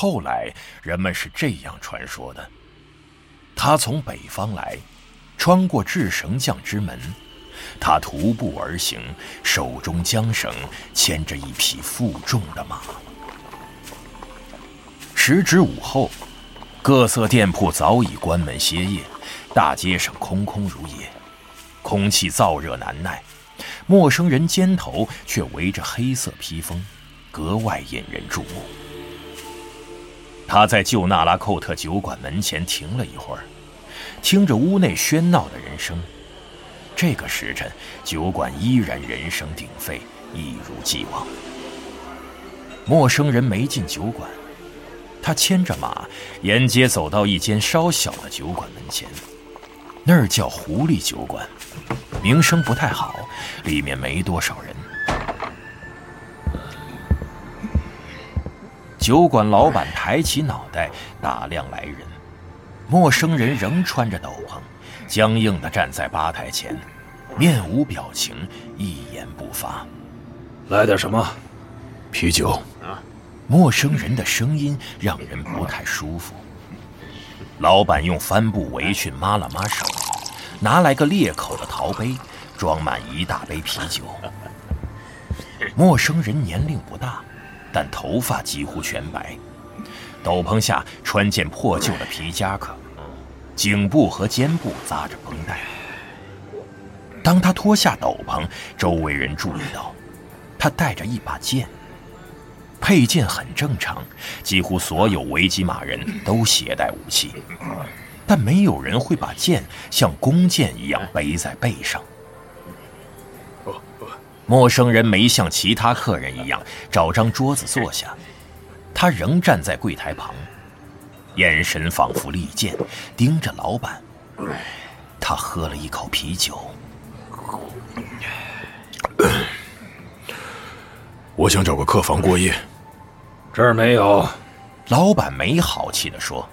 后来人们是这样传说的：他从北方来，穿过制绳匠之门，他徒步而行，手中缰绳牵着一匹负重的马。时值午后，各色店铺早已关门歇业，大街上空空如也，空气燥热难耐。陌生人肩头却围着黑色披风，格外引人注目。他在旧纳拉寇特酒馆门前停了一会儿，听着屋内喧闹的人声。这个时辰，酒馆依然人声鼎沸，一如既往。陌生人没进酒馆。他牵着马，沿街走到一间稍小的酒馆门前，那儿叫狐狸酒馆，名声不太好，里面没多少人。酒馆老板抬起脑袋打量来人，陌生人仍穿着斗篷，僵硬地站在吧台前，面无表情，一言不发。来点什么？啤酒。陌生人的声音让人不太舒服。老板用帆布围裙抹了抹手，拿来个裂口的陶杯，装满一大杯啤酒。陌生人年龄不大，但头发几乎全白，斗篷下穿件破旧的皮夹克，颈部和肩部扎着绷带。当他脱下斗篷，周围人注意到，他带着一把剑。佩剑很正常，几乎所有维吉马人都携带武器，但没有人会把剑像弓箭一样背在背上。陌生人没像其他客人一样找张桌子坐下，他仍站在柜台旁，眼神仿佛利剑，盯着老板。他喝了一口啤酒，我想找个客房过夜。这儿没有，老板没好气地说，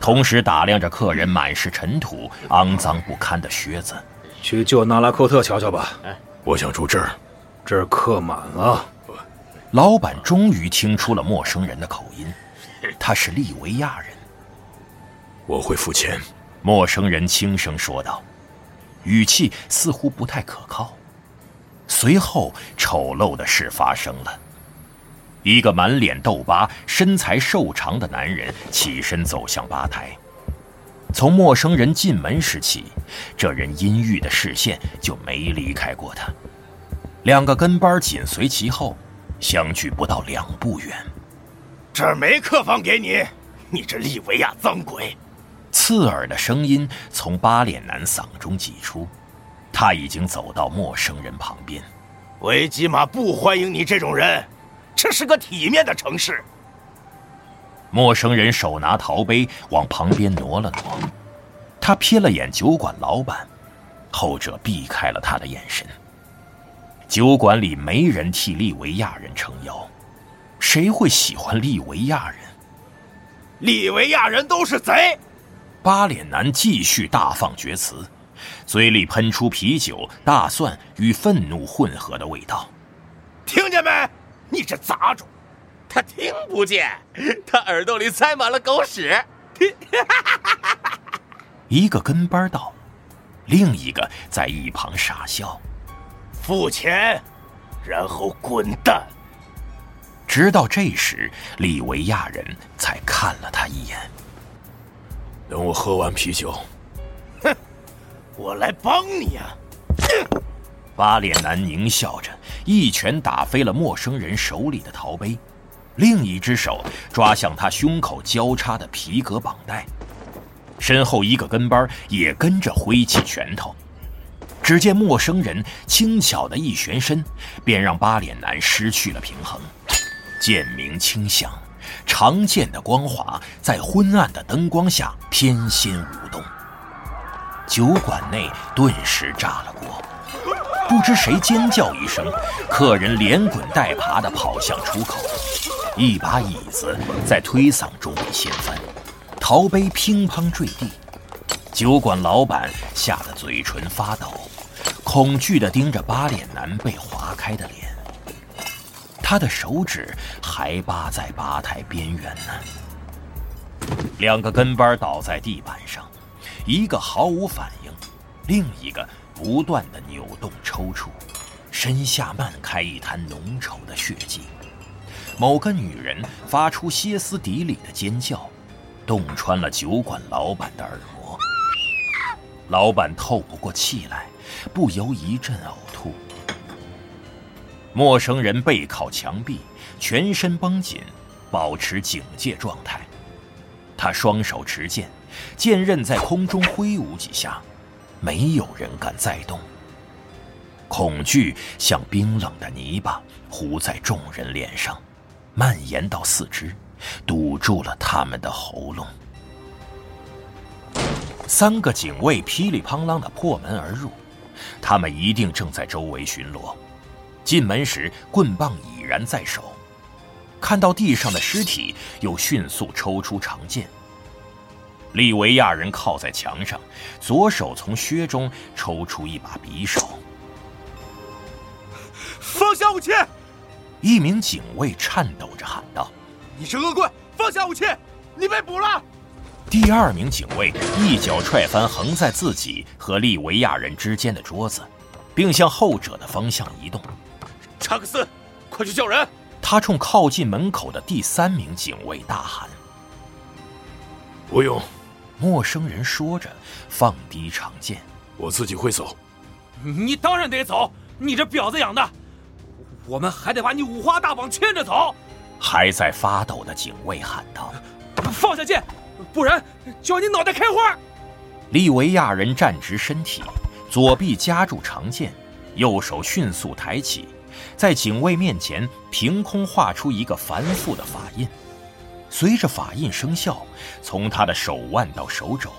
同时打量着客人满是尘土、肮脏不堪的靴子。去旧纳拉寇特瞧瞧吧。我想住这儿，这儿客满了。老板终于听出了陌生人的口音，他是利维亚人。我会付钱。陌生人轻声说道，语气似乎不太可靠。随后，丑陋的事发生了。一个满脸痘疤、身材瘦长的男人起身走向吧台。从陌生人进门时起，这人阴郁的视线就没离开过他。两个跟班紧随其后，相距不到两步远。这儿没客房给你，你这利维亚脏鬼！刺耳的声音从八脸男嗓中挤出。他已经走到陌生人旁边。维吉玛不欢迎你这种人。这是个体面的城市。陌生人手拿陶杯往旁边挪了挪，他瞥了眼酒馆老板，后者避开了他的眼神。酒馆里没人替利维亚人撑腰，谁会喜欢利维亚人？利维亚人都是贼！八脸男继续大放厥词，嘴里喷出啤酒、大蒜与愤怒混合的味道。听见没？你这杂种，他听不见，他耳朵里塞满了狗屎。一个跟班道，另一个在一旁傻笑。付钱，然后滚蛋。直到这时，利维亚人才看了他一眼。等我喝完啤酒，哼，我来帮你啊！八脸男狞笑着，一拳打飞了陌生人手里的陶杯，另一只手抓向他胸口交叉的皮革绑带，身后一个跟班也跟着挥起拳头。只见陌生人轻巧的一旋身，便让八脸男失去了平衡，剑鸣轻响，长剑的光华在昏暗的灯光下翩跹舞动，酒馆内顿时炸了锅。不知谁尖叫一声，客人连滚带爬地跑向出口，一把椅子在推搡中被掀翻，陶杯乒乓坠地。酒馆老板吓得嘴唇发抖，恐惧地盯着八脸男被划开的脸。他的手指还扒在吧台边缘呢。两个跟班倒在地板上，一个毫无反应，另一个不断的扭动抽搐，身下漫开一滩浓稠的血迹。某个女人发出歇斯底里的尖叫，洞穿了酒馆老板的耳膜。老板透不过气来，不由一阵呕吐。陌生人背靠墙壁，全身绷紧，保持警戒状态。他双手持剑，剑刃在空中挥舞几下，没有人敢再动。恐惧像冰冷的泥巴糊在众人脸上，蔓延到四肢，堵住了他们的喉咙。三个警卫噼里啪啦的破门而入，他们一定正在周围巡逻。进门时，棍棒已然在手，看到地上的尸体，又迅速抽出长剑。利维亚人靠在墙上，左手从靴中抽出一把匕首。放下武器！一名警卫颤抖着喊道：“你是恶棍，放下武器！你被捕了！”第二名警卫一脚踹翻横在自己和利维亚人之间的桌子，并向后者的方向移动。查克斯，快去叫人！他冲靠近门口的第三名警卫大喊：“不用！”陌生人说着，放低长剑：“我自己会走。”你当然得走！你这婊子养的，我们还得把你五花大绑牵着走！还在发抖的警卫喊道：“放下剑，不然叫你脑袋开花！”利维亚人站直身体，左臂夹住长剑，右手迅速抬起。在警卫面前凭空画出一个繁复的法印，随着法印生效，从他的手腕到手肘，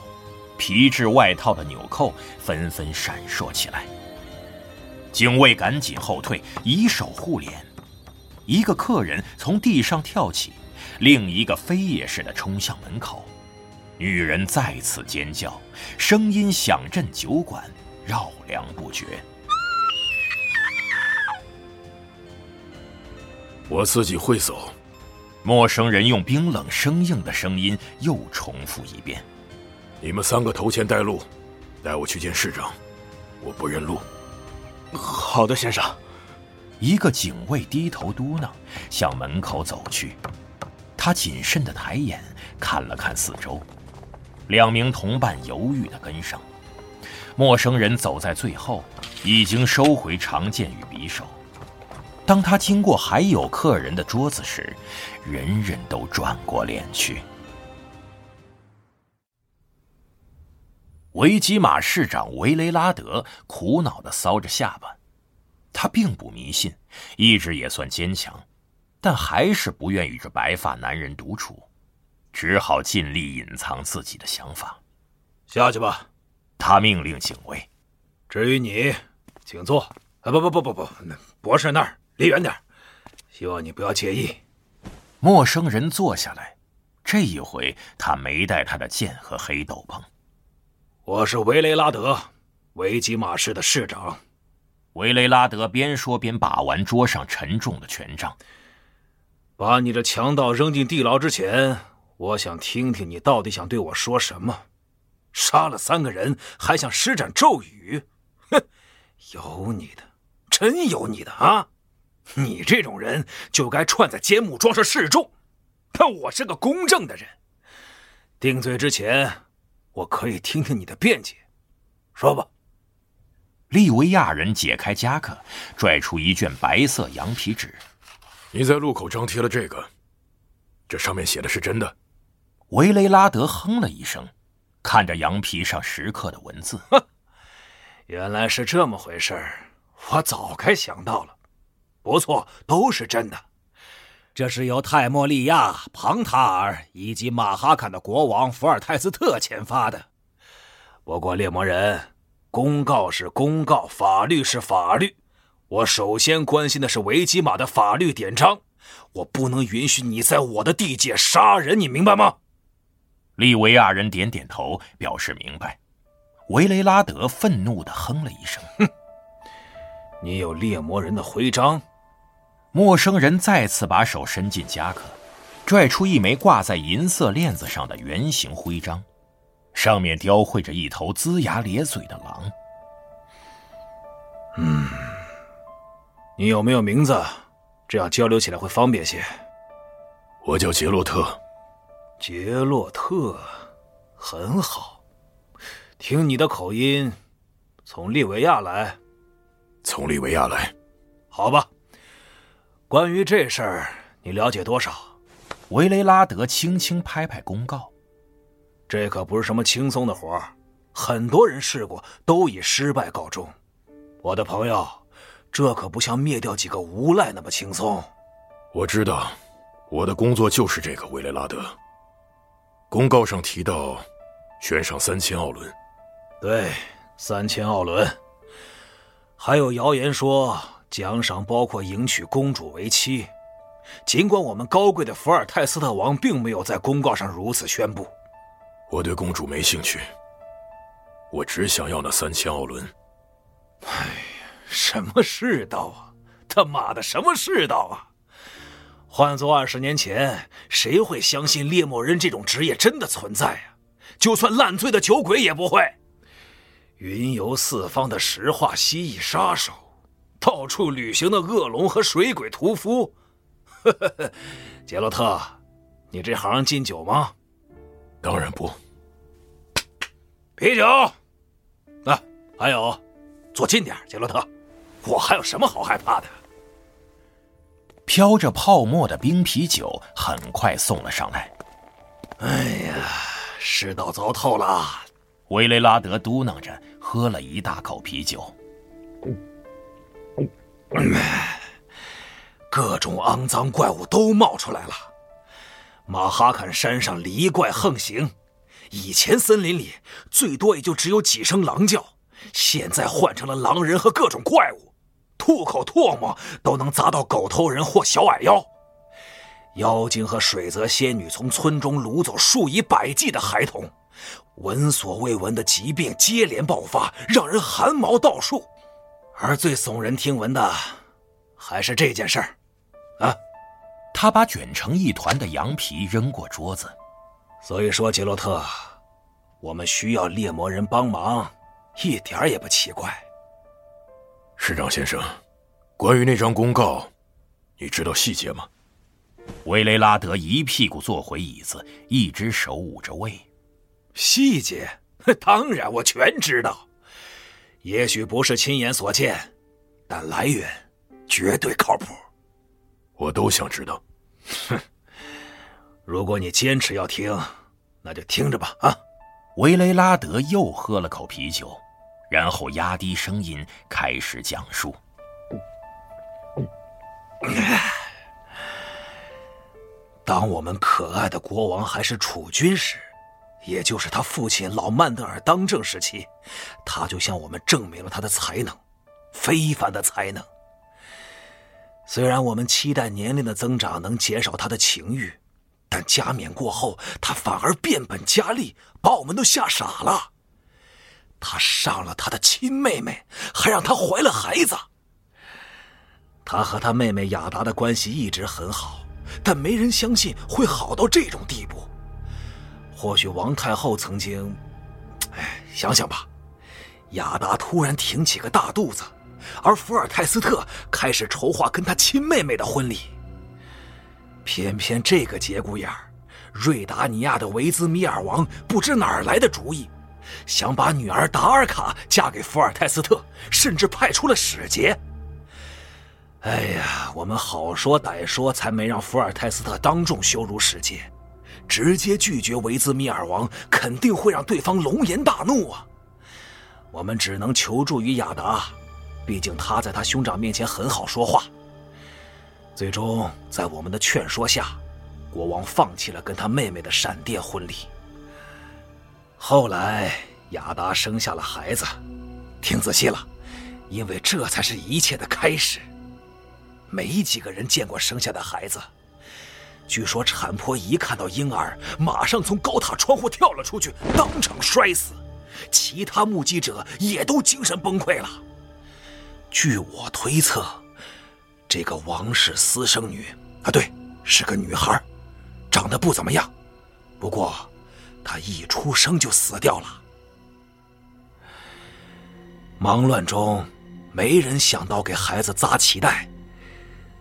皮质外套的纽扣纷纷闪烁起来。警卫赶紧后退，以手护脸。一个客人从地上跳起，另一个飞也似的冲向门口。女人再次尖叫，声音响震酒馆，绕梁不绝。我自己会走。陌生人用冰冷生硬的声音又重复一遍：“你们三个头前带路，带我去见市长。我不认路。”好的，先生。一个警卫低头嘟囔，向门口走去。他谨慎的抬眼看了看四周，两名同伴犹豫的跟上。陌生人走在最后，已经收回长剑与匕首。当他经过还有客人的桌子时，人人都转过脸去。维吉马市长维雷拉德苦恼的搔着下巴，他并不迷信，意志也算坚强，但还是不愿与这白发男人独处，只好尽力隐藏自己的想法。下去吧，他命令警卫。至于你，请坐。啊，不不不不不，博士那儿。离远点，希望你不要介意。陌生人坐下来，这一回他没带他的剑和黑斗篷。我是维雷拉德，维吉马市的市长。维雷拉德边说边把玩桌上沉重的权杖。把你这强盗扔进地牢之前，我想听听你到底想对我说什么。杀了三个人，还想施展咒语？哼，有你的，真有你的啊！你这种人就该串在奸木庄上示众，但我是个公正的人。定罪之前，我可以听听你的辩解，说吧。利维亚人解开夹克，拽出一卷白色羊皮纸。你在路口张贴了这个，这上面写的是真的。维雷拉德哼了一声，看着羊皮上石刻的文字，哼原来是这么回事我早该想到了。不错，都是真的。这是由泰莫利亚、庞塔尔以及马哈坎的国王福尔泰斯特签发的。不过，猎魔人，公告是公告，法律是法律。我首先关心的是维吉马的法律典章。我不能允许你在我的地界杀人，你明白吗？利维亚人点点头，表示明白。维雷拉德愤怒地哼了一声：“哼，你有猎魔人的徽章。”陌生人再次把手伸进夹克，拽出一枚挂在银色链子上的圆形徽章，上面雕绘着一头龇牙咧嘴的狼。嗯，你有没有名字？这样交流起来会方便些。我叫杰洛特。杰洛特，很好。听你的口音，从利维亚来。从利维亚来。好吧。关于这事儿，你了解多少？维雷拉德轻轻拍拍公告：“这可不是什么轻松的活儿，很多人试过，都以失败告终。我的朋友，这可不像灭掉几个无赖那么轻松。”我知道，我的工作就是这个。维雷拉德，公告上提到，悬赏三千奥伦。对，三千奥伦。还有谣言说。奖赏包括迎娶公主为妻，尽管我们高贵的伏尔泰斯特王并没有在公告上如此宣布。我对公主没兴趣，我只想要那三千奥伦。哎呀，什么世道啊！他妈的，什么世道啊！换做二十年前，谁会相信猎魔人这种职业真的存在啊？就算烂醉的酒鬼也不会。云游四方的石化蜥蜴杀手。到处旅行的恶龙和水鬼屠夫，杰洛特，你这行禁酒吗？当然不。啤酒，啊，还有，坐近点，杰洛特，我还有什么好害怕的？飘着泡沫的冰啤酒很快送了上来。哎呀，世道糟透了！维雷拉德嘟囔着，喝了一大口啤酒。各种肮脏怪物都冒出来了。马哈坎山上狸怪横行，以前森林里最多也就只有几声狼叫，现在换成了狼人和各种怪物，吐口唾沫都能砸到狗头人或小矮妖。妖精和水泽仙女从村中掳走数以百计的孩童，闻所未闻的疾病接连爆发，让人汗毛倒竖。而最耸人听闻的，还是这件事儿，啊！他把卷成一团的羊皮扔过桌子。所以说，杰洛特，我们需要猎魔人帮忙，一点也不奇怪。市长先生，关于那张公告，你知道细节吗？维雷拉德一屁股坐回椅子，一只手捂着胃。细节？当然，我全知道。也许不是亲眼所见，但来源绝对靠谱。我都想知道。哼，如果你坚持要听，那就听着吧。啊！维雷拉德又喝了口啤酒，然后压低声音开始讲述。当我们可爱的国王还是储君时。也就是他父亲老曼德尔当政时期，他就向我们证明了他的才能，非凡的才能。虽然我们期待年龄的增长能减少他的情欲，但加冕过后，他反而变本加厉，把我们都吓傻了。他上了他的亲妹妹，还让她怀了孩子。他和他妹妹雅达的关系一直很好，但没人相信会好到这种地步。或许王太后曾经，哎，想想吧，亚达突然挺起个大肚子，而福尔泰斯特开始筹划跟他亲妹妹的婚礼。偏偏这个节骨眼儿，瑞达尼亚的维兹米尔王不知哪儿来的主意，想把女儿达尔卡嫁给福尔泰斯特，甚至派出了使节。哎呀，我们好说歹说，才没让福尔泰斯特当众羞辱使节。直接拒绝维兹米尔王，肯定会让对方龙颜大怒啊！我们只能求助于雅达，毕竟他在他兄长面前很好说话。最终，在我们的劝说下，国王放弃了跟他妹妹的闪电婚礼。后来，雅达生下了孩子，听仔细了，因为这才是一切的开始。没几个人见过生下的孩子。据说产婆一看到婴儿，马上从高塔窗户跳了出去，当场摔死。其他目击者也都精神崩溃了。据我推测，这个王室私生女啊，对，是个女孩，长得不怎么样，不过她一出生就死掉了。忙乱中，没人想到给孩子扎脐带，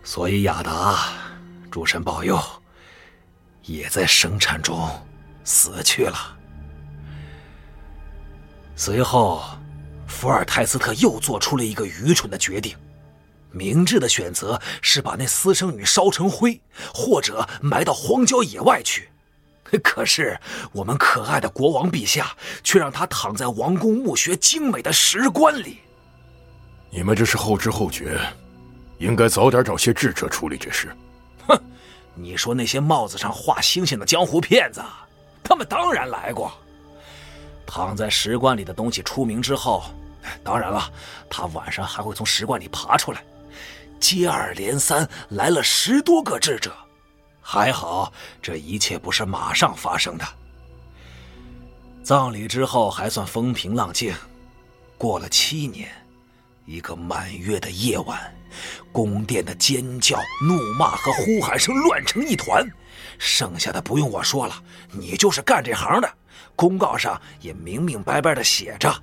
所以亚达，主神保佑，也在生产中死去了。随后，福尔泰斯特又做出了一个愚蠢的决定。明智的选择是把那私生女烧成灰，或者埋到荒郊野外去。可是我们可爱的国王陛下却让她躺在王宫墓穴精美的石棺里。你们这是后知后觉，应该早点找些智者处理这事。你说那些帽子上画星星的江湖骗子，他们当然来过。躺在石棺里的东西出名之后，当然了，他晚上还会从石棺里爬出来。接二连三来了十多个智者，还好这一切不是马上发生的。葬礼之后还算风平浪静。过了七年，一个满月的夜晚，宫殿的尖叫、怒骂和呼喊声乱成一团。剩下的不用我说了，你就是干这行的。公告上也明明白白的写着，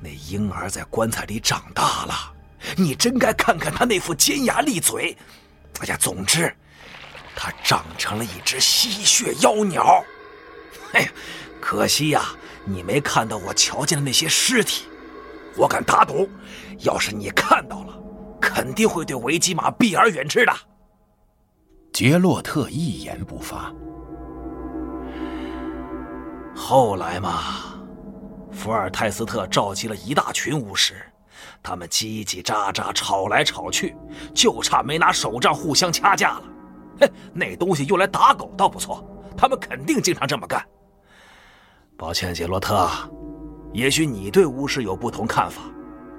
那婴儿在棺材里长大了。你真该看看他那副尖牙利嘴，哎呀，总之，他长成了一只吸血妖鸟。哎呀，可惜呀，你没看到我瞧见的那些尸体。我敢打赌，要是你看到了，肯定会对维基玛避而远之的。杰洛特一言不发。后来嘛，福尔泰斯特召集了一大群巫师。他们叽叽喳喳吵来吵去，就差没拿手杖互相掐架了。嘿，那东西用来打狗倒不错，他们肯定经常这么干。抱歉，杰洛特，也许你对巫师有不同看法，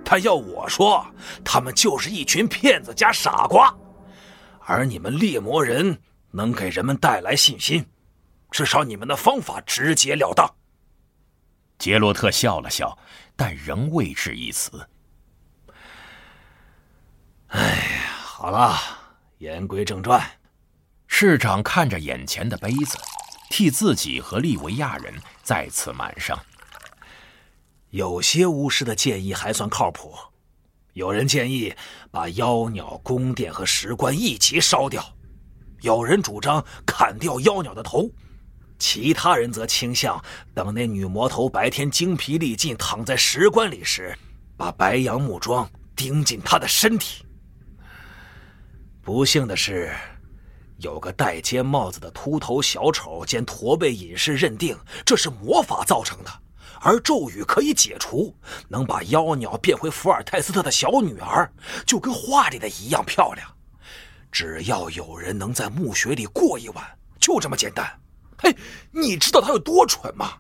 但要我说，他们就是一群骗子加傻瓜。而你们猎魔人能给人们带来信心，至少你们的方法直截了当。杰洛特笑了笑，但仍未置一词。哎呀，好了，言归正传。市长看着眼前的杯子，替自己和利维亚人再次满上。有些巫师的建议还算靠谱，有人建议把妖鸟宫殿和石棺一起烧掉，有人主张砍掉妖鸟的头，其他人则倾向等那女魔头白天精疲力尽躺在石棺里时，把白杨木桩钉进她的身体。不幸的是，有个戴尖帽子的秃头小丑兼驼背隐士认定这是魔法造成的，而咒语可以解除，能把妖鸟变回福尔泰斯特的小女儿，就跟画里的一样漂亮。只要有人能在墓穴里过一晚，就这么简单。嘿，你知道他有多蠢吗？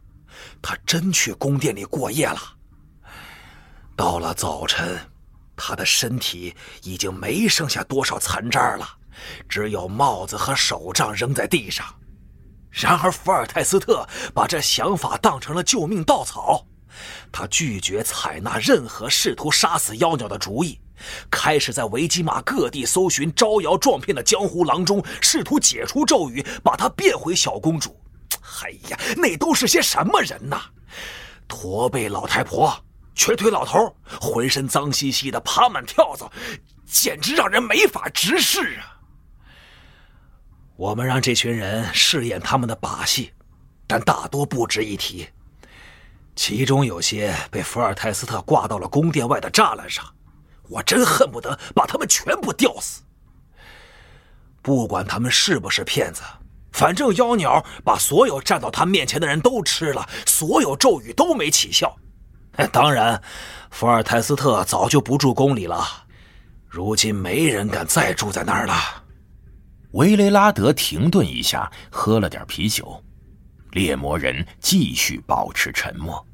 他真去宫殿里过夜了。到了早晨。他的身体已经没剩下多少残渣了，只有帽子和手杖扔在地上。然而，福尔泰斯特把这想法当成了救命稻草，他拒绝采纳任何试图杀死妖鸟的主意，开始在维吉玛各地搜寻招摇撞骗的江湖郎中，试图解除咒语，把她变回小公主。哎呀，那都是些什么人呐？驼背老太婆。瘸腿老头浑身脏兮兮的，爬满跳蚤，简直让人没法直视啊！我们让这群人试验他们的把戏，但大多不值一提。其中有些被福尔泰斯特挂到了宫殿外的栅栏上，我真恨不得把他们全部吊死。不管他们是不是骗子，反正妖鸟把所有站到他面前的人都吃了，所有咒语都没起效。当然，福尔泰斯特早就不住宫里了，如今没人敢再住在那儿了。维雷拉德停顿一下，喝了点啤酒。猎魔人继续保持沉默。